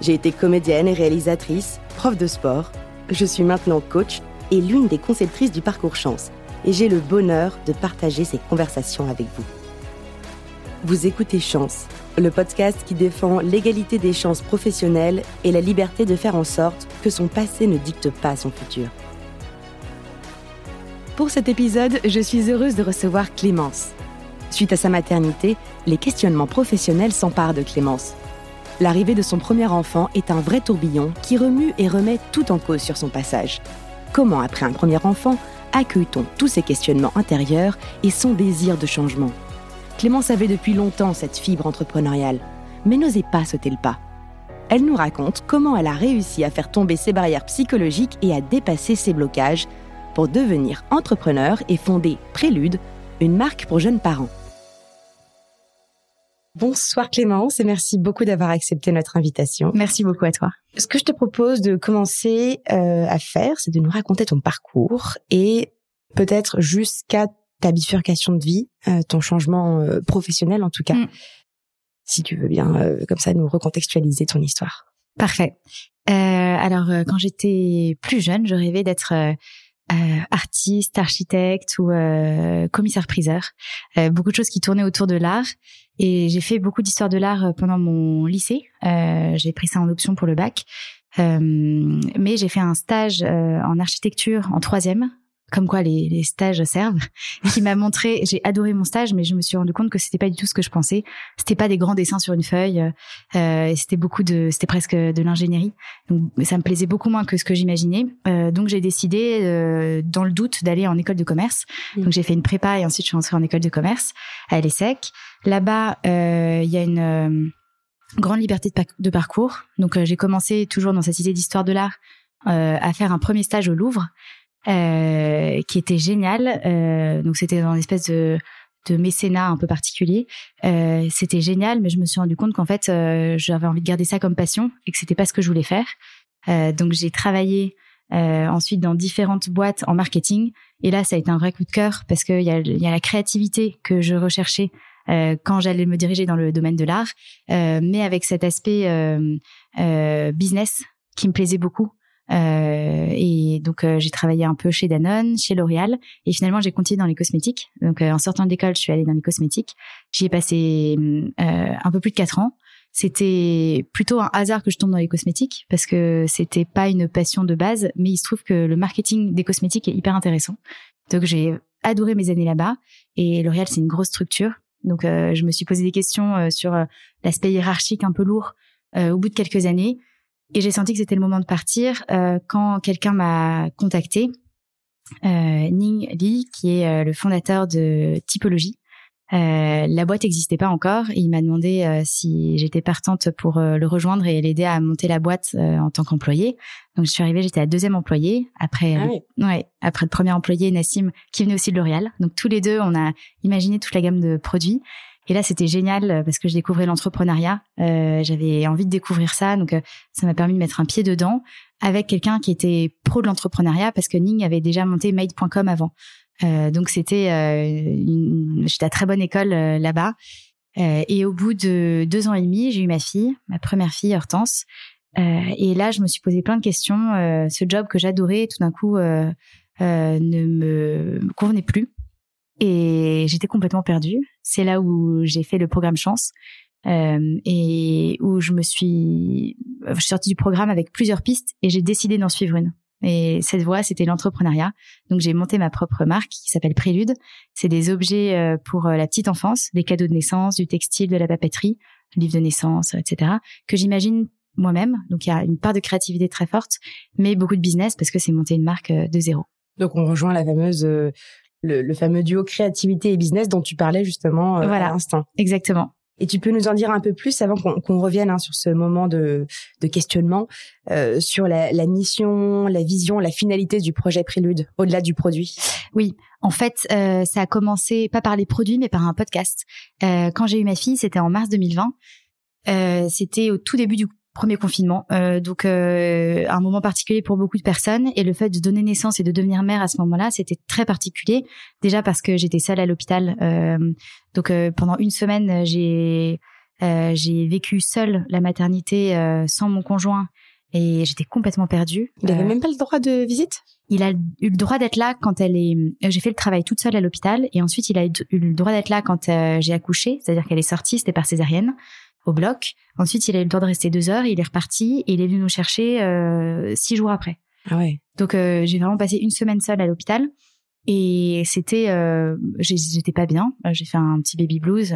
J'ai été comédienne et réalisatrice, prof de sport. Je suis maintenant coach et l'une des conceptrices du parcours chance. Et j'ai le bonheur de partager ces conversations avec vous. Vous écoutez Chance, le podcast qui défend l'égalité des chances professionnelles et la liberté de faire en sorte que son passé ne dicte pas son futur. Pour cet épisode, je suis heureuse de recevoir Clémence. Suite à sa maternité, les questionnements professionnels s'emparent de Clémence. L'arrivée de son premier enfant est un vrai tourbillon qui remue et remet tout en cause sur son passage. Comment, après un premier enfant, accueille-t-on tous ces questionnements intérieurs et son désir de changement? Clémence avait depuis longtemps cette fibre entrepreneuriale, mais n'osait pas sauter le pas. Elle nous raconte comment elle a réussi à faire tomber ses barrières psychologiques et à dépasser ses blocages pour devenir entrepreneur et fonder Prélude, une marque pour jeunes parents. Bonsoir Clémence et merci beaucoup d'avoir accepté notre invitation. Merci beaucoup à toi. Ce que je te propose de commencer euh, à faire, c'est de nous raconter ton parcours et peut-être jusqu'à ta bifurcation de vie, euh, ton changement euh, professionnel en tout cas. Mm. Si tu veux bien, comme ça, nous recontextualiser ton histoire. Parfait. alors, quand j'étais plus jeune, je rêvais d'être euh, artiste, architecte ou euh, commissaire-priseur. Euh, beaucoup de choses qui tournaient autour de l'art. Et j'ai fait beaucoup d'histoire de l'art pendant mon lycée. j'ai pris ça en option pour le bac. mais j'ai fait un stage en architecture en troisième comme quoi les, les stages servent, qui m'a montré, j'ai adoré mon stage, mais je me suis rendu compte que c'était pas du tout ce que je pensais. C'était pas des grands dessins sur une feuille, euh, c'était beaucoup de, c'était presque de l'ingénierie. Donc ça me plaisait beaucoup moins que ce que j'imaginais. Euh, donc j'ai décidé, euh, dans le doute, d'aller en école de commerce. Mmh. Donc j'ai fait une prépa et ensuite je suis rentrée en école de commerce à l'ESSEC. Là-bas, euh, il y a une euh, grande liberté de, de parcours. Donc j'ai commencé toujours dans cette idée d'histoire de l'art à faire un premier stage au Louvre. Euh, qui était génial. Euh, donc c'était dans une espèce de, de mécénat un peu particulier. Euh, c'était génial, mais je me suis rendu compte qu'en fait, euh, j'avais envie de garder ça comme passion et que c'était pas ce que je voulais faire. Euh, donc j'ai travaillé ensuite dans différentes boîtes en marketing. Et là, ça a été un vrai coup de cœur parce qu'il y a, y a la créativité que je recherchais quand j'allais me diriger dans le domaine de l'art, mais avec cet aspect business qui me plaisait beaucoup. Euh, et donc euh, j'ai travaillé un peu chez Danone, chez L'Oréal, et finalement j'ai continué dans les cosmétiques. Donc euh, en sortant de l'école, je suis allée dans les cosmétiques. J'y ai passé un peu plus de quatre ans. C'était plutôt un hasard que je tombe dans les cosmétiques parce que c'était pas une passion de base, mais il se trouve que le marketing des cosmétiques est hyper intéressant. Donc j'ai adoré mes années là-bas et L'Oréal c'est une grosse structure. Donc je me suis posé des questions sur l'aspect hiérarchique un peu lourd au bout de quelques années. Et j'ai senti que c'était le moment de partir euh, quand quelqu'un m'a contacté, euh, Ning Li, qui est euh, le fondateur de Typologie. Euh, la boîte n'existait pas encore. Et il m'a demandé euh, si j'étais partante pour le rejoindre et l'aider à monter la boîte en tant qu'employé. Donc je suis arrivée, j'étais la deuxième employée. Après, ah ouais, après le premier employé, Nassim, qui venait aussi de L'Oréal. Donc tous les deux, on a imaginé toute la gamme de produits. Et là, c'était génial euh, parce que je découvrais l'entrepreneuriat. Euh, J'avais envie de découvrir ça, donc euh, ça m'a permis de mettre un pied dedans avec quelqu'un qui était pro de l'entrepreneuriat parce que Ning avait déjà monté Made.com avant. Euh, donc c'était, euh, j'étais à très bonne école là-bas. et au bout de deux ans et demi, j'ai eu ma fille, ma première fille Hortense. et là, je me suis posé plein de questions. ce job que j'adorais, tout d'un coup, ne me convenait plus. Et j'étais complètement perdue. C'est là où j'ai fait le programme Chance euh, et où je me suis, je suis sortie du programme avec plusieurs pistes et j'ai décidé d'en suivre une. Et cette voie, c'était l'entrepreneuriat. Donc j'ai monté ma propre marque qui s'appelle Prélude. C'est des objets euh, pour euh, la petite enfance, des cadeaux de naissance, du textile, de la papeterie, livres de naissance, etc. que j'imagine moi-même. Donc il y a une part de créativité très forte, mais beaucoup de business parce que c'est monter une marque euh, de zéro. Donc on rejoint la fameuse le, fameux duo créativité et business dont tu parlais justement euh, voilà, à l'instant. Exactement. Et tu peux nous en dire un peu plus avant qu'on revienne hein, sur ce moment de, de questionnement euh, sur la, la, mission, la vision, la finalité du projet Prélude, au-delà du produit? Oui, en fait, euh, ça a commencé pas par les produits, mais par un podcast. Euh, quand j'ai eu ma fille, c'était en mars 2020. Euh, c'était au tout début du premier confinement, euh, donc euh, un moment particulier pour beaucoup de personnes. Et le fait de donner naissance et de devenir mère à ce moment-là, c'était très particulier. Déjà parce que j'étais seule à l'hôpital, euh, donc pendant une semaine, j'ai j'ai vécu seule la maternité sans mon conjoint et j'étais complètement perdue. Il n'avait même pas le droit de visite? il a eu le droit d'être là quand elle est. J'ai fait le travail toute seule à l'hôpital et ensuite il a eu le droit d'être là quand j'ai accouché, c'est-à-dire qu'elle est sortie, c'était par césarienne au bloc. Ensuite, il a eu le temps de rester deux heures, il est reparti et il est venu nous chercher euh, six jours après. Ah ouais. Donc euh, j'ai vraiment passé une semaine seule à l'hôpital et c'était, euh, j'étais pas bien. J'ai fait un petit baby blues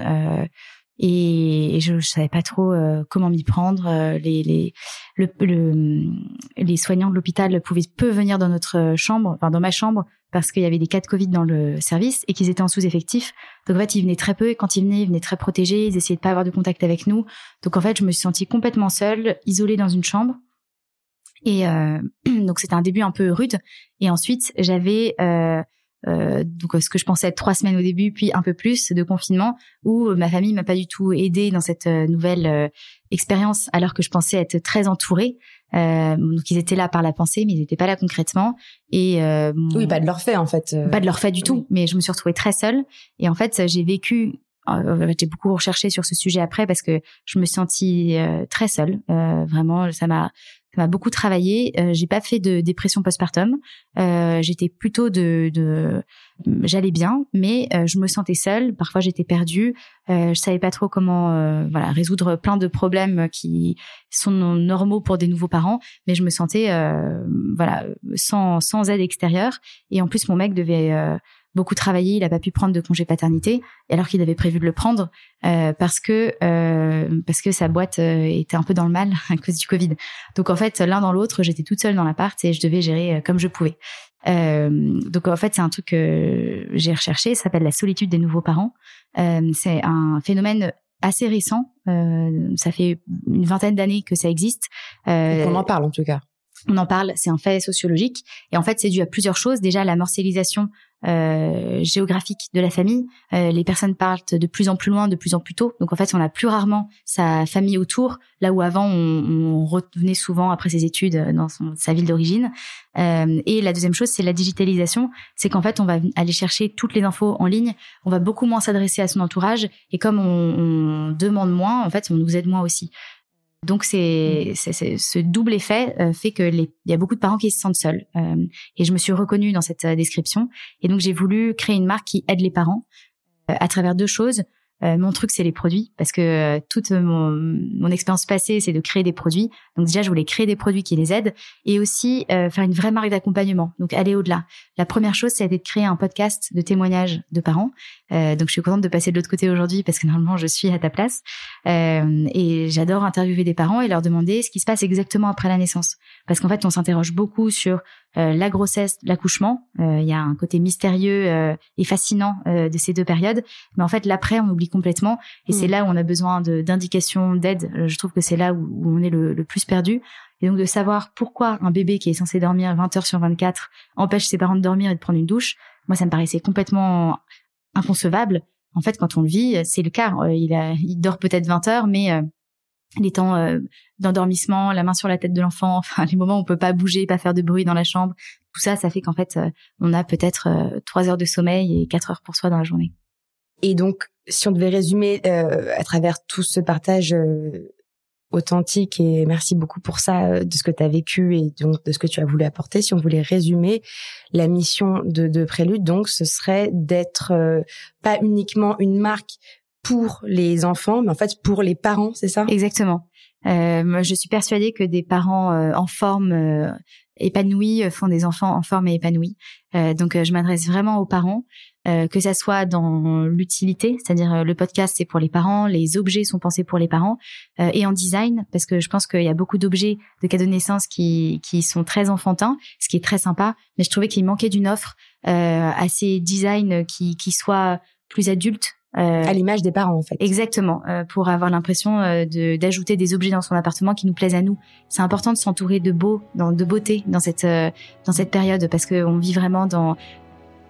et, je, je savais pas trop comment m'y prendre. Les les le, le, les soignants de l'hôpital pouvaient peu venir dans notre chambre, enfin dans ma chambre parce qu'il y avait des cas de Covid dans le service et qu'ils étaient en sous-effectif. Donc en fait, ils venaient très peu et quand ils venaient, ils venaient très protégés, ils essayaient de pas avoir de contact avec nous. Donc en fait, je me suis sentie complètement seule, isolée dans une chambre. Et euh, donc c'était un début un peu rude. Et ensuite, j'avais euh, euh, donc ce que je pensais être trois semaines au début, puis un peu plus de confinement, où ma famille m'a pas du tout aidée dans cette euh, nouvelle euh, expérience, alors que je pensais être très entourée. Euh, donc ils étaient là par la pensée, mais ils n'étaient pas là concrètement. Et euh, oui, pas de leur fait en fait. Pas de leur fait du tout. Mais je me suis retrouvée très seule. Et en fait, j'ai vécu. j'ai beaucoup recherché sur ce sujet après parce que je me sentis très seule. vraiment, ça m'a ça m'a beaucoup travaillé. Euh, j'ai pas fait de dépression postpartum. Euh, j'étais plutôt de, de j'allais bien, mais euh, je me sentais seule. Parfois, j'étais perdue. Euh, je savais pas trop comment, euh, voilà, résoudre plein de problèmes qui sont normaux pour des nouveaux parents. Mais je me sentais, voilà, sans sans aide extérieure. Et en plus, mon mec devait beaucoup travaillé, il a pas pu prendre de congé paternité, alors qu'il avait prévu de le prendre euh, parce que euh, parce que sa boîte euh, était un peu dans le mal à cause du Covid. Donc en fait, l'un dans l'autre, j'étais toute seule dans l'appart et je devais gérer comme je pouvais. donc en fait, c'est un truc que j'ai recherché, ça s'appelle la solitude des nouveaux parents. c'est un phénomène assez récent, ça fait une vingtaine d'années que ça existe. on en parle en tout cas on en parle, c'est un fait sociologique. Et en fait, c'est dû à plusieurs choses. Déjà, la morcellisation euh, géographique de la famille. Euh, les personnes partent de plus en plus loin, de plus en plus tôt. Donc en fait, on a plus rarement sa famille autour, là où avant on, revenait souvent après ses études dans sa ville d'origine. Euh, et la deuxième chose, c'est la digitalisation. C'est qu'en fait, on va aller chercher toutes les infos en ligne. On va beaucoup moins s'adresser à son entourage. Et comme on, on demande moins, en fait, on nous aide moins aussi. Donc c'est mm. ce double effet euh, fait que il y a beaucoup de parents qui se sentent seuls euh, et je me suis reconnue dans cette euh, description et donc j'ai voulu créer une marque qui aide les parents à travers deux choses euh, mon truc, c'est les produits, parce que euh, toute mon, mon expérience passée, c'est de créer des produits. Donc déjà, je voulais créer des produits qui les aident, et aussi euh, faire une vraie marque d'accompagnement. Donc aller au-delà. La première chose, c'est de créer un podcast de témoignages de parents. donc je suis contente de passer de l'autre côté aujourd'hui, parce que normalement, je suis à ta place. et j'adore interviewer des parents et leur demander ce qui se passe exactement après la naissance. Parce qu'en fait, on s'interroge beaucoup sur la grossesse, l'accouchement. Il y a un côté mystérieux et fascinant de ces deux périodes. Mais en fait, l'après, on oublie complètement. Et c'est mm. là où on a besoin d'indications, d'aide. Euh, je trouve que c'est là où, on est le, plus perdu. Et donc de savoir pourquoi un bébé qui est censé dormir 20 heures sur 24 empêche ses parents de dormir et de prendre une douche, moi ça me paraissait complètement inconcevable. En fait, quand on le vit, c'est le cas. Euh, il, a, il dort peut-être 20 heures, mais euh, les temps d'endormissement, la main sur la tête de l'enfant, enfin les moments où on peut pas bouger, pas faire de bruit dans la chambre, tout ça, ça fait qu'en fait, on a peut-être trois heures de sommeil et quatre heures pour soi dans la journée. Et donc, si on devait résumer euh, à travers tout ce partage euh, authentique et merci beaucoup pour ça euh, de ce que tu as vécu et donc de ce que tu as voulu apporter. Si on voulait résumer la mission de, de Prélude, donc ce serait d'être pas uniquement une marque pour les enfants, mais en fait pour les parents, c'est ça? Exactement. Euh, je suis persuadée que des parents en forme épanouis font des enfants en forme et épanouis. donc je m'adresse vraiment aux parents. Euh, que ça soit dans l'utilité, c'est-à-dire euh, le podcast c'est pour les parents, les objets sont pensés pour les parents, euh, et en design parce que je pense qu'il y a beaucoup d'objets de cadeaux de naissance qui qui sont très enfantins, ce qui est très sympa, mais je trouvais qu'il manquait d'une offre assez design qui qui soit plus adulte à l'image des parents en fait. Exactement, pour avoir l'impression de d'ajouter des objets dans son appartement qui nous plaisent à nous. C'est important de s'entourer de beau, dans, de beauté dans cette dans cette période parce qu'on vit vraiment dans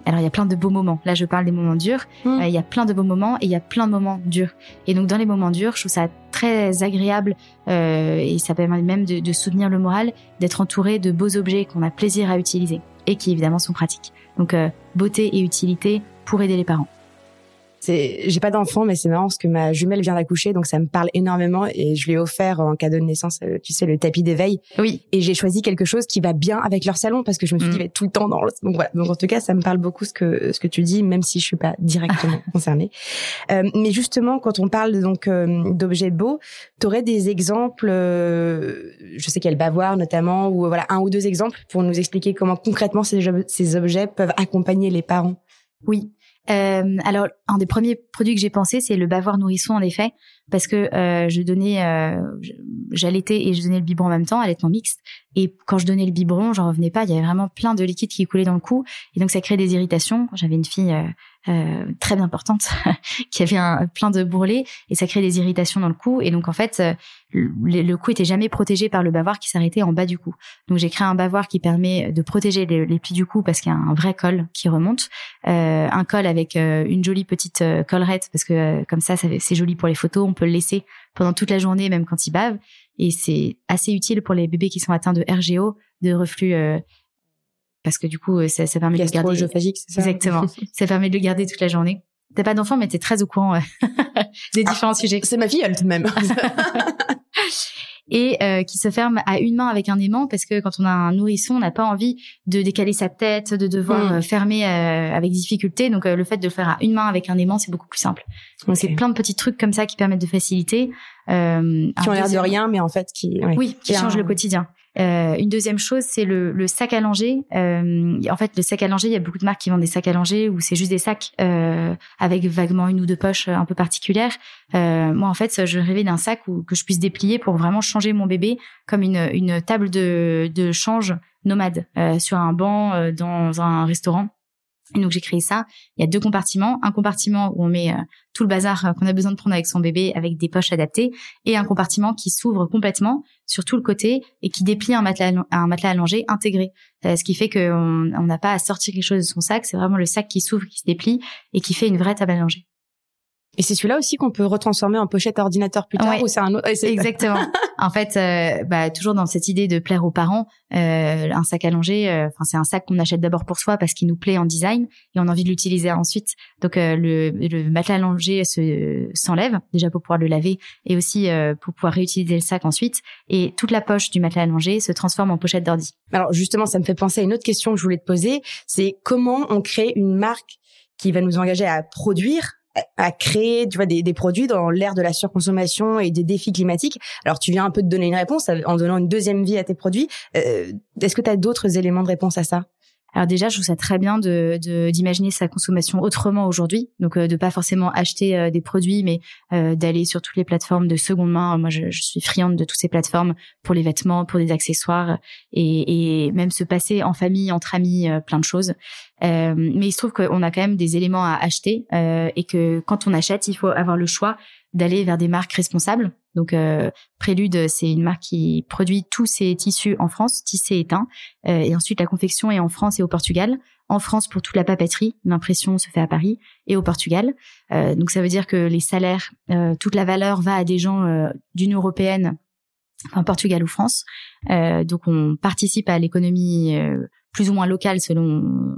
alors il y a plein de beaux moments. Là, je parle des moments durs. Mmh. il y a plein de beaux moments et il y a plein de moments durs. Et donc dans les moments durs, je trouve ça très agréable euh, et ça permet même de, de soutenir le moral d'être entouré de beaux objets qu'on a plaisir à utiliser et qui évidemment sont pratiques. Donc euh, beauté et utilité pour aider les parents c'est j'ai pas d'enfant mais c'est marrant parce que ma jumelle vient d'accoucher donc ça me parle énormément et je lui ai offert en cadeau de naissance euh, tu sais le tapis d'éveil. Oui. Et j'ai choisi quelque chose qui va bien avec leur salon parce que je me suis dit mm. tout le temps dans le... donc voilà. Donc en tout cas ça me parle beaucoup ce que ce que tu dis même si je suis pas directement concernée. Euh, mais justement quand on parle donc euh, d'objets beaux tu aurais des exemples euh, je sais qu'il y a le bavoir notamment ou voilà un ou deux exemples pour nous expliquer comment concrètement ces, ces objets peuvent accompagner les parents? Oui euh, alors, un des premiers produits que j'ai pensé, c'est le bavoir nourrisson, en effet, parce que euh, je donnais, euh, j'allaitais et je donnais le biberon en même temps, allaitement mixte. Et quand je donnais le biberon, j'en revenais pas. Il y avait vraiment plein de liquide qui coulait dans le cou, et donc ça créait des irritations. J'avais une fille euh, euh, très bien portante qui avait un, plein de bourrelets, et ça créait des irritations dans le cou. Et donc en fait, euh, le, cou était jamais protégé par le bavoir qui s'arrêtait en bas du cou. Donc j'ai créé un bavoir qui permet de protéger les, plis du cou parce qu'il y a un vrai col qui remonte, euh, un col avec une jolie petite collerette parce que comme ça, c'est joli pour les photos. On peut le laisser pendant toute la journée, même quand il bave. Et c'est assez utile pour les bébés qui sont atteints de RGO, de reflux, euh, parce que du coup, euh, ça, ça permet de le garder. c'est ça? Exactement. ça permet de le garder toute la journée. T'as pas d'enfant, mais t'es très au courant des ah, différents sujets. C'est ma fille, elle tout de même. et euh, qui se ferme à une main avec un aimant parce que quand on a un nourrisson, on n'a pas envie de décaler sa tête, de devoir mm. fermer avec difficulté. Donc le fait de le faire à une main avec un aimant, c'est beaucoup plus simple. Donc c'est plein de petits trucs comme ça qui permettent de faciliter. Euh, qui ont l'air de rien, mais en fait qui oui, qui changent le quotidien. Euh, une deuxième chose, c'est le, le, sac à langer. Euh, en fait, le sac à langer, il y a beaucoup de marques qui vendent des sacs à langer où c'est juste des sacs euh, avec vaguement une ou deux poches un peu particulières. Euh, moi, en fait, je rêvais d'un sac où, que je puisse déplier pour vraiment changer mon bébé comme une, une table de, de change nomade euh, sur un banc euh, dans un restaurant. Et donc j'ai créé ça. Il y a deux compartiments, un compartiment où on met euh, tout le bazar euh, qu'on a besoin de prendre avec son bébé avec des poches adaptées, et un compartiment qui s'ouvre complètement sur tout le côté et qui déplie un matelas, un matelas allongé intégré. Euh, ce qui fait qu'on n'a pas à sortir quelque chose de son sac, c'est vraiment le sac qui s'ouvre, qui se déplie et qui fait une vraie table allongée. Et c'est celui-là aussi qu'on peut retransformer en pochette ordinateur plus tard ou c'est un autre Exactement. en fait, euh, bah, toujours dans cette idée de plaire aux parents, euh, un sac allongé, euh, enfin c'est un sac qu'on achète d'abord pour soi parce qu'il nous plaît en design et on a envie de l'utiliser ensuite. Donc euh, le, le matelas allongé se s'enlève déjà pour pouvoir le laver et aussi euh, pour pouvoir réutiliser le sac ensuite. Et toute la poche du matelas allongé se transforme en pochette d'ordi. Alors justement, ça me fait penser à une autre question que je voulais te poser, c'est comment on crée une marque qui va nous engager à produire à créer tu vois des, des produits dans l'ère de la surconsommation et des défis climatiques. Alors tu viens un peu de donner une réponse en donnant une deuxième vie à tes produits. Euh, Est-ce que tu as d'autres éléments de réponse à ça? Alors déjà, je trouve ça très bien de d'imaginer sa consommation autrement aujourd'hui, donc euh, de pas forcément acheter euh, des produits, mais euh, d'aller sur toutes les plateformes de seconde main. Moi, je, je, suis friande de toutes ces plateformes pour les vêtements, pour des accessoires, et, et même se passer en famille, entre amis, euh, plein de choses. Euh, mais il se trouve qu'on a quand même des éléments à acheter et que quand on achète, il faut avoir le choix d'aller vers des marques responsables. Donc euh, Prélude, c'est une marque qui produit tous ses tissus en France, tissés et teints. Euh, et ensuite, la confection est en France et au Portugal. En France, pour toute la papeterie, l'impression se fait à Paris et au Portugal. Euh, donc ça veut dire que les salaires, euh, toute la valeur va à des gens euh, d'Union européenne, enfin Portugal ou France. donc on participe à l'économie plus ou moins locale selon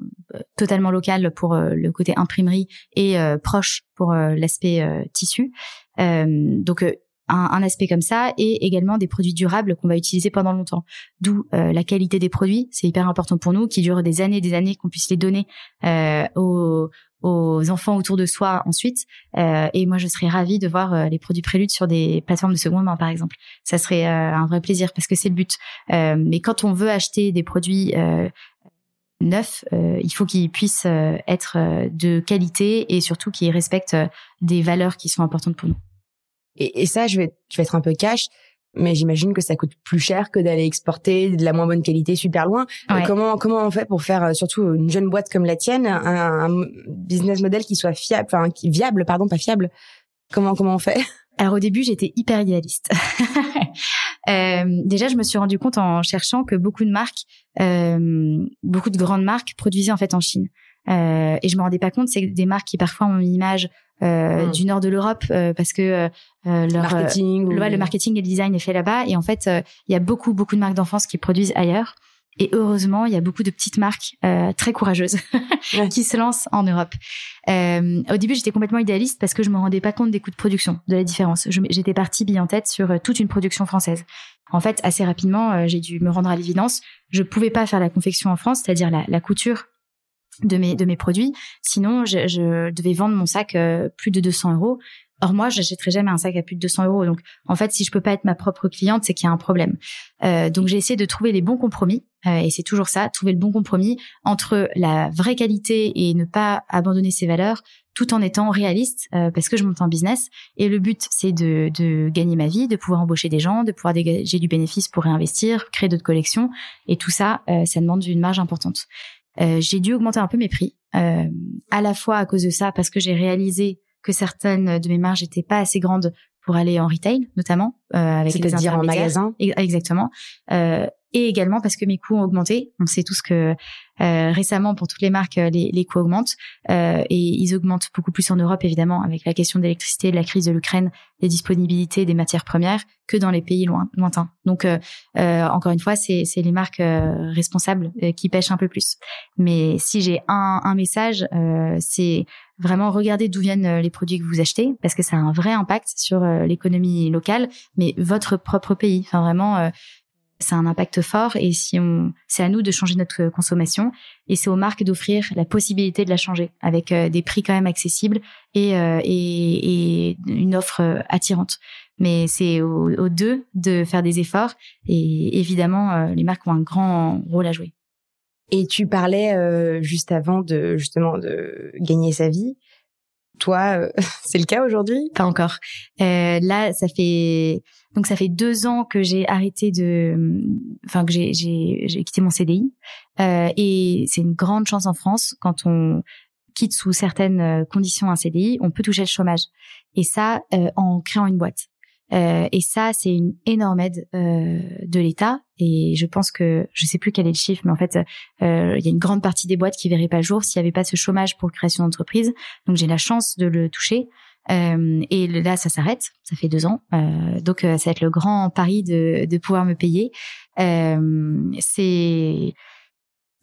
totalement locale pour le côté imprimerie et proche pour l'aspect tissu. Euh, donc euh, un, un, aspect comme ça et également des produits durables qu'on va utiliser pendant longtemps. D'où euh, la qualité des produits, c'est hyper important pour nous, qui durent des années, des années, qu'on puisse les donner euh, aux, aux, enfants autour de soi ensuite. Euh, et moi, je serais ravie de voir les produits Prélude sur des plateformes de seconde main, par exemple. Ça serait un vrai plaisir parce que c'est le but. mais quand on veut acheter des produits neufs, il faut qu'ils puissent être de qualité et surtout qu'ils respectent des valeurs qui sont importantes pour nous. Et, et ça, je vais, je vais être un peu cash. mais j'imagine que ça coûte plus cher que d'aller exporter de la moins bonne qualité super loin. Euh, comment comment on fait pour faire euh, surtout une jeune boîte comme la tienne un, un business model qui soit fiable, enfin qui viable, pardon, pas fiable? Comment comment on fait? Alors au début, j'étais hyper idéaliste. euh, déjà, je me suis rendu compte en cherchant que beaucoup de marques, euh, beaucoup de grandes marques produisaient en fait en Chine. Euh, et je me rendais pas compte, c'est des marques qui parfois ont une image euh, hmm. du nord de l'Europe euh, parce que euh, leur marketing, le, le marketing et le design est fait là-bas. Et en fait, il y a beaucoup beaucoup de marques d'enfance qui produisent ailleurs. Et heureusement, il y a beaucoup de petites marques euh, très courageuses qui se lancent en Europe. Euh, au début, j'étais complètement idéaliste parce que je me rendais pas compte des coûts de production, de la différence. J'étais partie bille en tête sur euh, toute une production française. En fait, assez rapidement, euh, j'ai dû me rendre à l'évidence. Je pouvais pas faire la confection en France, c'est-à-dire la, la, couture de mes de mes produits. Sinon, je, je devais vendre mon sac euh, plus de 200 euros. Or moi, j'achèterai jamais un sac à plus de 200 euros. Donc, en fait, si je peux pas être ma propre cliente, c'est qu'il y a un problème. Euh, donc, j'ai essayé de trouver les bons compromis. Euh, et c'est toujours ça, trouver le bon compromis entre la vraie qualité et ne pas abandonner ses valeurs, tout en étant réaliste, euh, parce que je monte en business. Et le but, c'est de, de gagner ma vie, de pouvoir embaucher des gens, de pouvoir dégager du bénéfice pour réinvestir, créer d'autres collections. Et tout ça, euh, ça demande une marge importante. Euh, j'ai dû augmenter un peu mes prix, euh, à la fois à cause de ça, parce que j'ai réalisé que certaines de mes marges n'étaient pas assez grandes pour aller en retail, notamment euh, avec les dire en magasin? Exactement. Euh, et également parce que mes coûts ont augmenté. On sait tous que euh, récemment, pour toutes les marques, euh, les, les coûts augmentent euh, et ils augmentent beaucoup plus en Europe, évidemment, avec la question de l'électricité, de la crise de l'Ukraine, des disponibilités des matières premières, que dans les pays loin, lointains. Donc, euh, encore une fois, c'est les marques responsables qui pêchent un peu plus. Mais si j'ai un, un message, c'est vraiment regarder d'où viennent les produits que vous achetez, parce que ça a un vrai impact sur l'économie locale, mais votre propre pays. Enfin, vraiment c'est un impact fort et si on, c'est à nous de changer notre consommation et c'est aux marques d'offrir la possibilité de la changer avec euh, des prix quand même accessibles et, euh, une offre euh, attirante. Mais c'est aux, deux de faire des efforts et évidemment les marques ont un grand rôle à jouer. Et tu parlais juste avant de justement de gagner sa vie. Toi, c'est le cas aujourd'hui? Pas encore. là, ça fait donc ça fait deux ans que j'ai arrêté de, enfin que j'ai j'ai j'ai quitté mon CDI euh, et c'est une grande chance en France quand on quitte sous certaines euh, conditions un CDI, on peut toucher le chômage et ça euh, en créant une boîte. Euh, et ça, c'est une énorme aide euh, de l'État. Et je pense que je sais plus quel est le chiffre, mais en fait, euh, il y a une grande partie des boîtes qui verraient pas le jour s'il y avait pas ce chômage pour création d'entreprise. Donc j'ai la chance de le toucher. Euh, et là, ça s'arrête. Ça fait deux ans. Donc, ça va être le grand pari de, de pouvoir me payer. C'est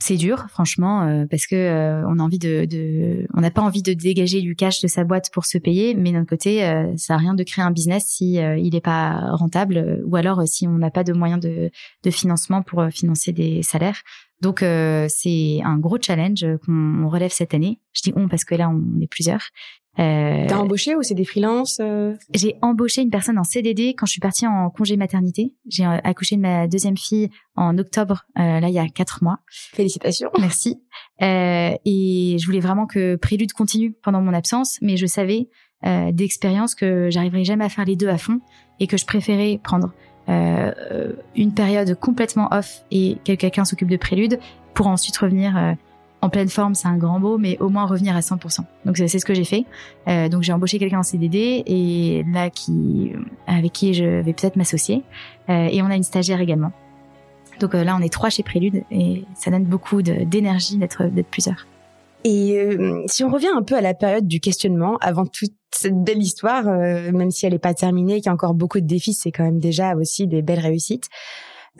c'est dur, franchement, parce que on a envie de, de on n'a pas envie de dégager du cash de sa boîte pour se payer, mais d'un côté, ça a rien de créer un business si il n'est pas rentable, ou alors si on n'a pas de moyens de, de financement pour financer des salaires. Donc c'est un gros challenge qu'on relève cette année. Je dis on parce que là on est plusieurs euh, T'as embauché ou c'est des freelances euh? J'ai embauché une personne en CDD quand je suis partie en congé maternité. J'ai euh, accouché de ma deuxième fille en octobre, euh, là il y a quatre mois. Félicitations. Merci. Et je voulais vraiment que Prélude continue pendant mon absence, mais je savais d'expérience que j'arriverais jamais à faire les deux à fond et que je préférais prendre une période complètement off et que quelqu'un s'occupe de Prélude pour ensuite revenir en pleine forme, c'est un grand mot, mais au moins revenir à 100%. Donc c'est ce que j'ai fait. Euh, donc j'ai embauché quelqu'un en CDD et là qui avec qui je vais peut-être m'associer. Euh, et on a une stagiaire également. Donc euh, là on est trois chez Prélude et ça donne beaucoup d'énergie d'être d'être plusieurs. Et euh, si on revient un peu à la période du questionnement, avant toute cette belle histoire, euh, même si elle n'est pas terminée, qu'il y a encore beaucoup de défis, c'est quand même déjà aussi des belles réussites.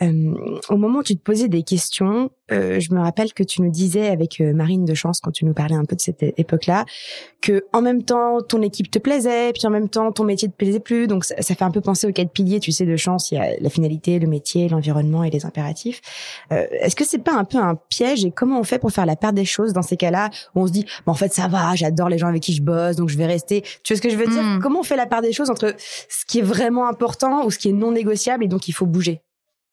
Euh, au moment où tu te posais des questions, euh, je me rappelle que tu nous disais avec euh, Marine de Chance quand tu nous parlais un peu de cette époque-là, que en même temps ton équipe te plaisait, puis en même temps ton métier te plaisait plus. Donc ça, fait un peu penser aux quatre piliers, tu sais, de Chance. Il y a la finalité, le métier, l'environnement et les impératifs. Est-ce que c'est pas un peu un piège et comment on fait pour faire la part des choses dans ces cas-là où on se dit, bon, en fait ça va, j'adore les gens avec qui je bosse, donc je vais rester. Tu vois ce que je veux dire? Hmm. Comment on fait la part des choses entre ce qui est vraiment important ou ce qui est non négociable et donc il faut bouger?